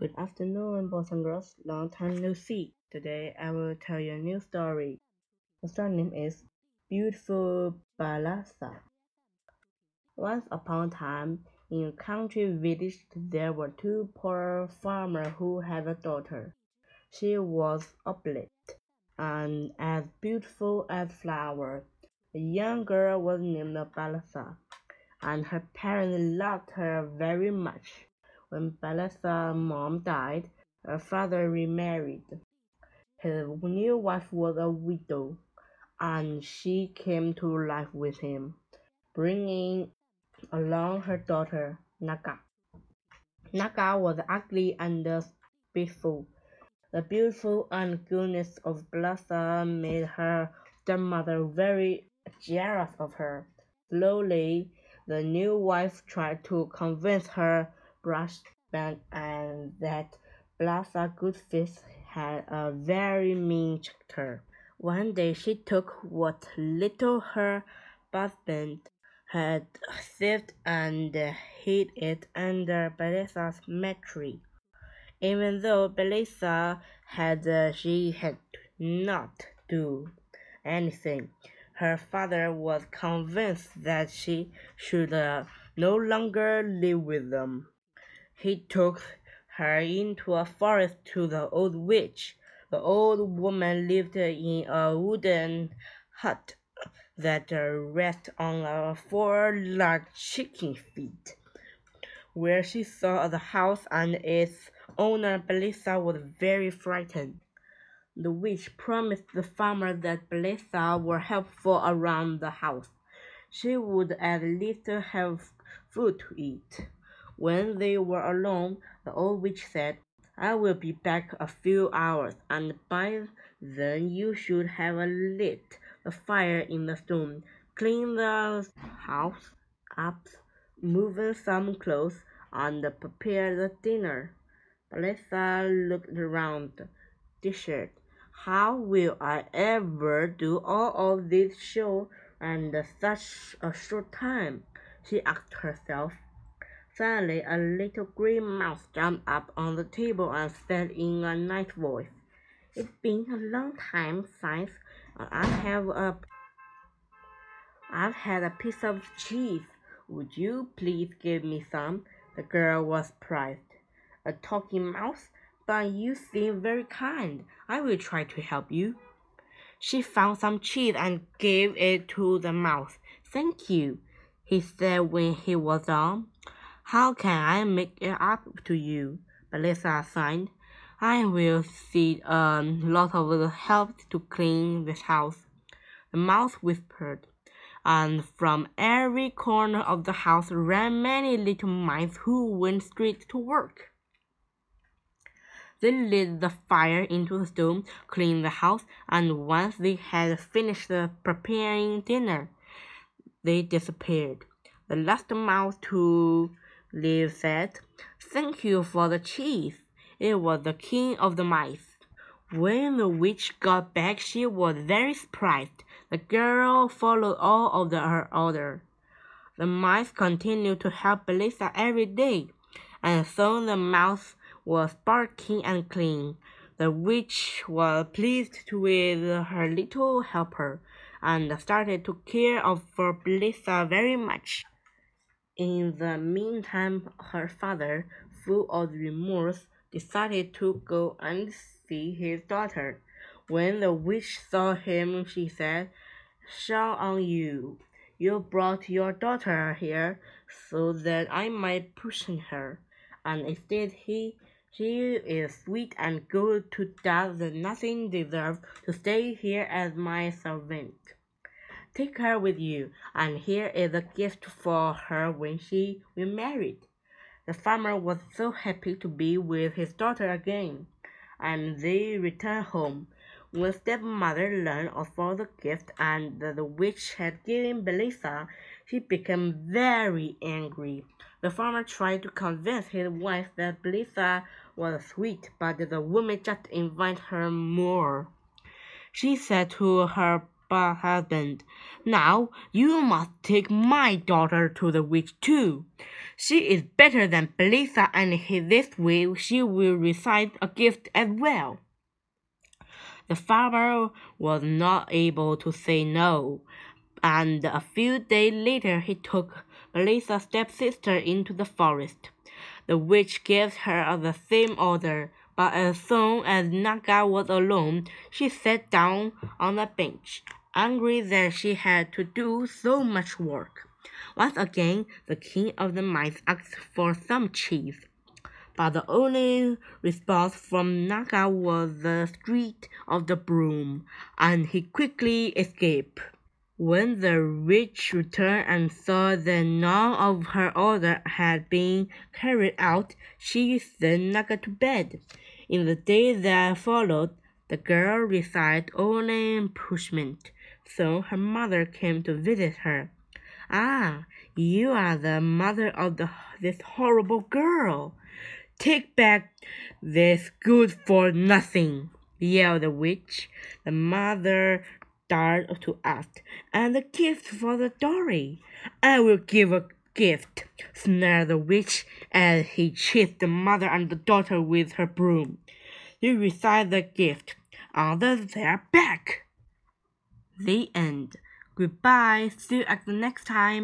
Good afternoon, boys and girls. Long time no see. Today I will tell you a new story. The story name is Beautiful Basilia. Once upon a time, in a country village, there were two poor farmers who had a daughter. She was uplift and as beautiful as flowers. The young girl was named Basilia, and her parents loved her very much. When Basilia's mom died, her father remarried. His new wife was a widow, and she came to live with him, bringing along her daughter, Naga. Naga was ugly and spiteful. The beautiful and goodness of Basilia made her stepmother very jealous of her. Slowly, the new wife tried to convince her husband and that Basilia Goodfist had a very mean character. One day she took what little her husband had saved and hid it under Basilia's mattress. Even though Basilia had uh, she had not do anything, her father was convinced that she should uh, no longer live with them. He took her into a forest to the old witch. The old woman lived in a wooden hut that rested on four large chicken feet. Where she saw the house and its owner, Basilia was very frightened. The witch promised the farmer that Basilia would helpful around the house. She would at least have food to eat. When they were alone, the old witch said, I will be back a few hours, and by then you should have lit the fire in the stone, cleaned the house up, moved some clothes, and prepared the dinner. Basilia looked around, desert. How will I ever do all of this show in such a short time? she asked herself. Suddenly a little green mouse jumped up on the table and said in a nice voice, It's been a long time since I have a I've had a piece of cheese. Would you please give me some? The girl was surprised. A talking mouse? But you seem very kind. I will try to help you. She found some cheese and gave it to the mouse. Thank you, he said when he was done. How can I make it up to you? Basilia sighed. I will see a um, lot of help to clean this house. The mouse whispered, and from every corner of the house ran many little mice who went straight to work. They lit the fire into the stove, cleaned the house, and once they had finished preparing dinner, they disappeared. The last mouse to Liv said, Thank you for the cheese. It was the king of the mice. When the witch got back, she was very surprised. The girl followed all of the, her order. The mice continued to help Basilia every day, and soon the mouse was barking and clean. The witch was pleased with her little helper and started to care for Basilia very much. In the meantime, her father, full of remorse, decided to go and see his daughter. When the witch saw him, she said, Shame on you! You brought your daughter here so that I might poison her, and instead he she is sweet and good to does nothing deserves to stay here as my servant. Take her with you, and here is a gift for her when she marry. The farmer was so happy to be with his daughter again, and they returned home. When stepmother learned of all the gift and the witch had given Basilia, she became very angry. The farmer tried to convince his wife that Basilia was sweet, but the woman just invited her more. She said to her husband. Now you must take my daughter to the witch too. She is better than Basilia, and this way she will receive a gift as well. The farmer was not able to say no, and a few days later he took Basilia's stepsister into the forest. The witch gave her the same order, but as soon as Naga was alone, she sat down on a bench, angry that she had to do so much work. Once again, the king of the mice asked for some cheese, but the only response from Naga was the streak of the broom, and he quickly escaped. When the witch returned and saw that none of her order had been carried out, she sent Naga to bed. In the days that followed, the girl received only punishment. So her mother came to visit her. Ah, you are the mother of the, this horrible girl. Take back this good for nothing, yelled the witch. The mother dared to ask, and a gift for the dory. I will give a gift, snarled the witch as he chased the mother and the daughter with her broom. You receive the gift under their back. The end. Goodbye. See you at the next time.